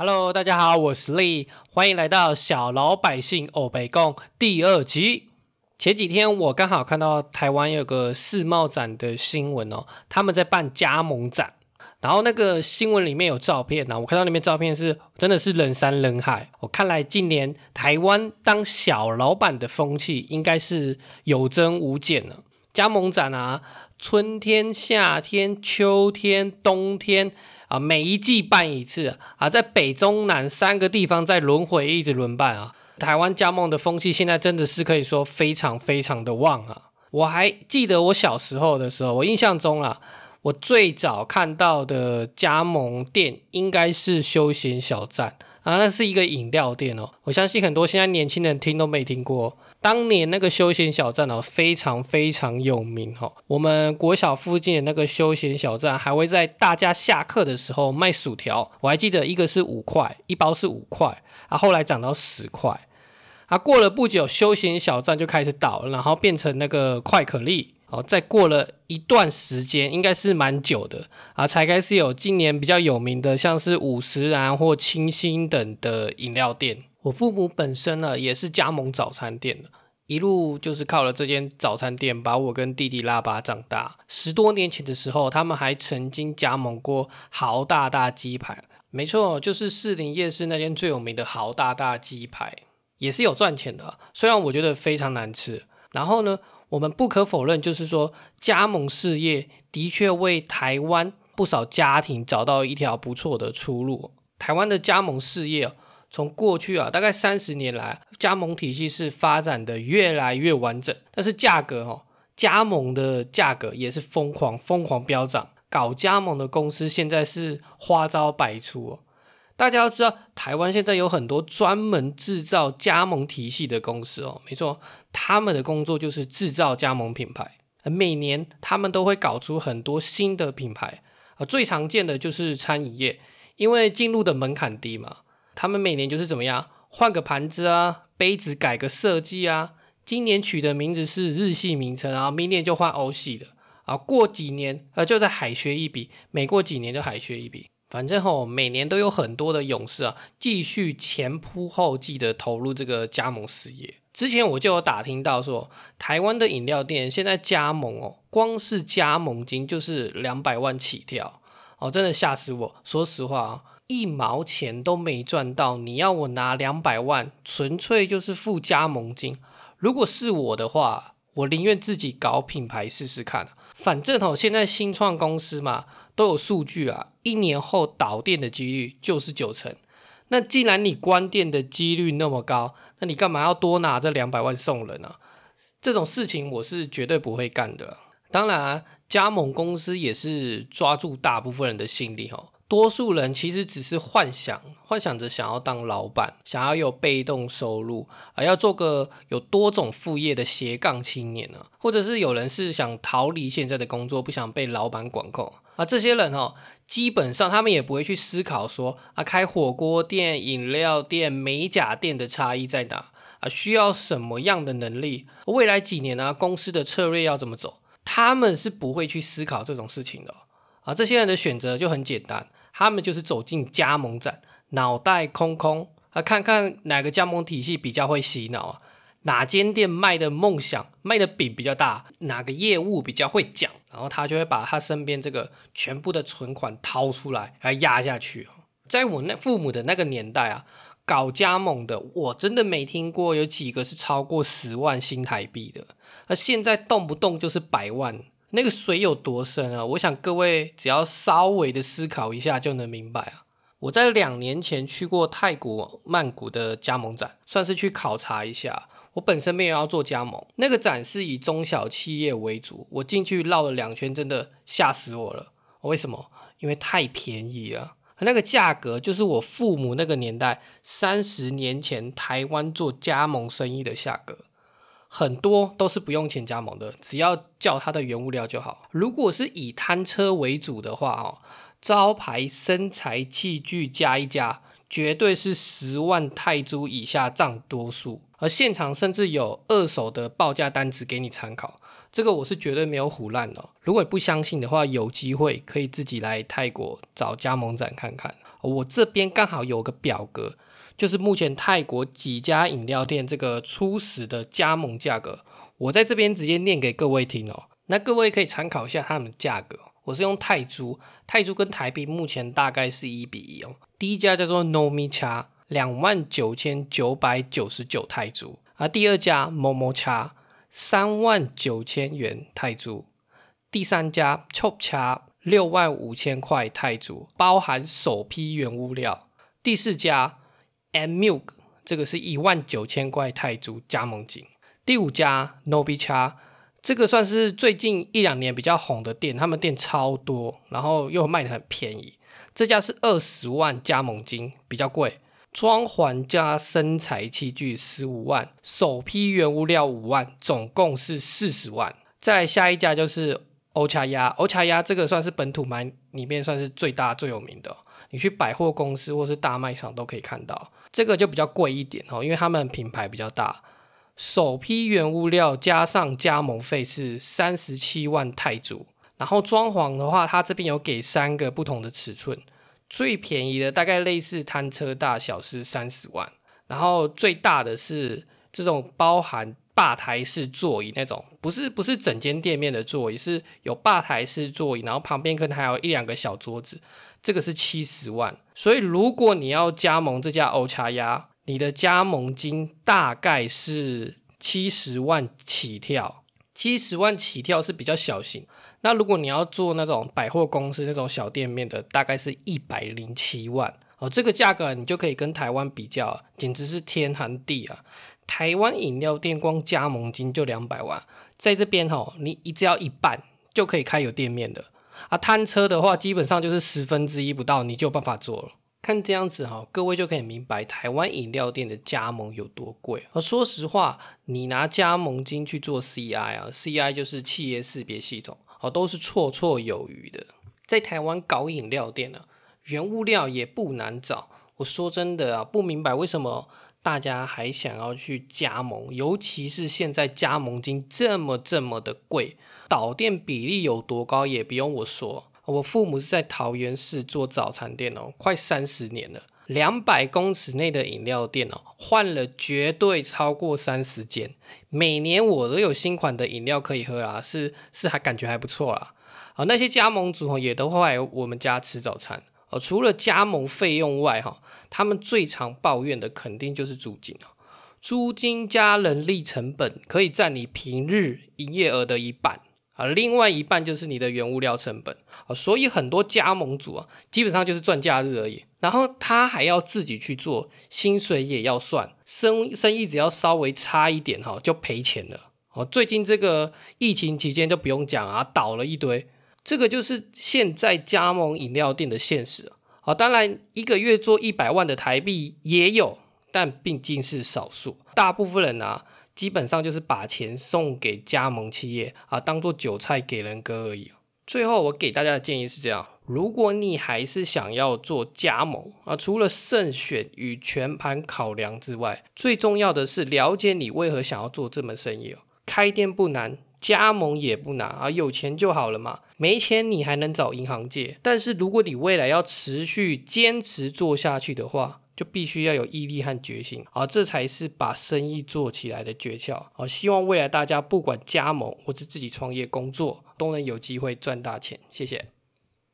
Hello，大家好，我是 Lee，欢迎来到小老百姓欧北共第二集。前几天我刚好看到台湾有个世贸展的新闻哦，他们在办加盟展，然后那个新闻里面有照片呢，我看到那边照片是真的是人山人海。我看来今年台湾当小老板的风气应该是有增无减了。加盟展啊，春天、夏天、秋天、冬天。啊，每一季办一次啊，在北中南三个地方在轮回，一直轮办啊。台湾加盟的风气现在真的是可以说非常非常的旺啊。我还记得我小时候的时候，我印象中啊，我最早看到的加盟店应该是休闲小站啊，那是一个饮料店哦。我相信很多现在年轻人听都没听过。当年那个休闲小站哦，非常非常有名哈。我们国小附近的那个休闲小站，还会在大家下课的时候卖薯条。我还记得一个是五块，一包是五块啊，后来涨到十块啊。过了不久，休闲小站就开始倒，然后变成那个快可丽哦。再过了一段时间，应该是蛮久的啊，才开始有今年比较有名的，像是五十岚或清新等的饮料店。我父母本身呢也是加盟早餐店的，一路就是靠了这间早餐店把我跟弟弟拉拔长大。十多年前的时候，他们还曾经加盟过豪大大鸡排，没错，就是士林夜市那间最有名的豪大大鸡排，也是有赚钱的。虽然我觉得非常难吃。然后呢，我们不可否认，就是说加盟事业的确为台湾不少家庭找到一条不错的出路。台湾的加盟事业。从过去啊，大概三十年来，加盟体系是发展的越来越完整，但是价格哦，加盟的价格也是疯狂疯狂飙涨。搞加盟的公司现在是花招百出。大家要知道，台湾现在有很多专门制造加盟体系的公司哦，没错，他们的工作就是制造加盟品牌。每年他们都会搞出很多新的品牌啊，最常见的就是餐饮业，因为进入的门槛低嘛。他们每年就是怎么样换个盘子啊，杯子改个设计啊，今年取的名字是日系名称，然后明年就换欧系的啊，过几年呃就在海削一笔，每过几年就海削一笔，反正吼每年都有很多的勇士啊，继续前仆后继的投入这个加盟事业。之前我就有打听到说，台湾的饮料店现在加盟哦，光是加盟金就是两百万起跳哦，真的吓死我，说实话啊。一毛钱都没赚到，你要我拿两百万，纯粹就是付加盟金。如果是我的话，我宁愿自己搞品牌试试看。反正哦，现在新创公司嘛，都有数据啊，一年后导电的几率就是九成。那既然你关店的几率那么高，那你干嘛要多拿这两百万送人呢？这种事情我是绝对不会干的。当然，加盟公司也是抓住大部分人的心理哦。多数人其实只是幻想，幻想着想要当老板，想要有被动收入，而要做个有多种副业的斜杠青年呢？或者是有人是想逃离现在的工作，不想被老板管控啊？这些人哦，基本上他们也不会去思考说啊，开火锅店、饮料店、美甲店的差异在哪啊？需要什么样的能力？未来几年呢？公司的策略要怎么走？他们是不会去思考这种事情的啊！这些人的选择就很简单。他们就是走进加盟展，脑袋空空啊，看看哪个加盟体系比较会洗脑啊，哪间店卖的梦想卖的饼比较大，哪个业务比较会讲，然后他就会把他身边这个全部的存款掏出来，来压下去。在我那父母的那个年代啊，搞加盟的，我真的没听过有几个是超过十万新台币的，而现在动不动就是百万。那个水有多深啊？我想各位只要稍微的思考一下就能明白啊。我在两年前去过泰国曼谷的加盟展，算是去考察一下。我本身没有要做加盟，那个展是以中小企业为主。我进去绕了两圈，真的吓死我了。为什么？因为太便宜了，那个价格就是我父母那个年代三十年前台湾做加盟生意的价格。很多都是不用钱加盟的，只要叫它的原物料就好。如果是以摊车为主的话，哦，招牌身材器具加一加，绝对是十万泰铢以下占多数。而现场甚至有二手的报价单子给你参考，这个我是绝对没有唬烂的。如果你不相信的话，有机会可以自己来泰国找加盟展看看。我这边刚好有个表格，就是目前泰国几家饮料店这个初始的加盟价格，我在这边直接念给各位听哦。那各位可以参考一下他们的价格。我是用泰铢，泰铢跟台币目前大概是一比一哦。第一家叫做 Nomi Cha，两万九千九百九十九泰铢，而第二家 Momo Cha，三万九千元泰铢，第三家 Chop Cha。六万五千块泰铢，包含首批原物料。第四家 M Milk，这个是一万九千块泰铢加盟金。第五家 Nobicha，这个算是最近一两年比较红的店，他们店超多，然后又卖的很便宜。这家是二十万加盟金，比较贵。装潢加生材器具十五万，首批原物料五万，总共是四十万。再下一家就是。欧恰鸭，欧恰鸭这个算是本土买里面算是最大最有名的，你去百货公司或是大卖场都可以看到。这个就比较贵一点哦，因为他们品牌比较大。首批原物料加上加盟费是三十七万泰铢，然后装潢的话，它这边有给三个不同的尺寸，最便宜的大概类似摊车大小是三十万，然后最大的是这种包含。吧台式座椅那种，不是不是整间店面的座椅，是有吧台式座椅，然后旁边可能还有一两个小桌子，这个是七十万。所以如果你要加盟这家欧茶鸭，你的加盟金大概是七十万起跳，七十万起跳是比较小型。那如果你要做那种百货公司那种小店面的，大概是一百零七万哦，这个价格你就可以跟台湾比较，简直是天寒地啊。台湾饮料店光加盟金就两百万，在这边哈，你只要一半就可以开有店面的啊。摊车的话，基本上就是十分之一不到，你就有办法做了。看这样子哈，各位就可以明白台湾饮料店的加盟有多贵。而说实话，你拿加盟金去做 CI 啊，CI 就是企业识别系统，哦，都是绰绰有余的。在台湾搞饮料店呢，原物料也不难找。我说真的啊，不明白为什么。大家还想要去加盟，尤其是现在加盟金这么这么的贵，导电比例有多高也不用我说。我父母是在桃园市做早餐店哦，快三十年了，两百公尺内的饮料店哦，换了绝对超过三十间，每年我都有新款的饮料可以喝啦，是是还感觉还不错啦。啊，那些加盟主也都会来我们家吃早餐。哦，除了加盟费用外，哈，他们最常抱怨的肯定就是租金啊。租金加人力成本可以占你平日营业额的一半啊，另外一半就是你的原物料成本啊。所以很多加盟主啊，基本上就是赚假日而已。然后他还要自己去做，薪水也要算，生生意只要稍微差一点哈，就赔钱了。哦，最近这个疫情期间就不用讲啊，倒了一堆。这个就是现在加盟饮料店的现实啊！当然，一个月做一百万的台币也有，但毕竟是少数。大部分人啊，基本上就是把钱送给加盟企业啊，当做韭菜给人割而已。最后，我给大家的建议是这样：如果你还是想要做加盟啊，除了慎选与全盘考量之外，最重要的是了解你为何想要做这门生意哦。开店不难。加盟也不难啊，有钱就好了嘛。没钱你还能找银行借，但是如果你未来要持续坚持做下去的话，就必须要有毅力和决心啊，这才是把生意做起来的诀窍啊。希望未来大家不管加盟或者自己创业工作，都能有机会赚大钱。谢谢。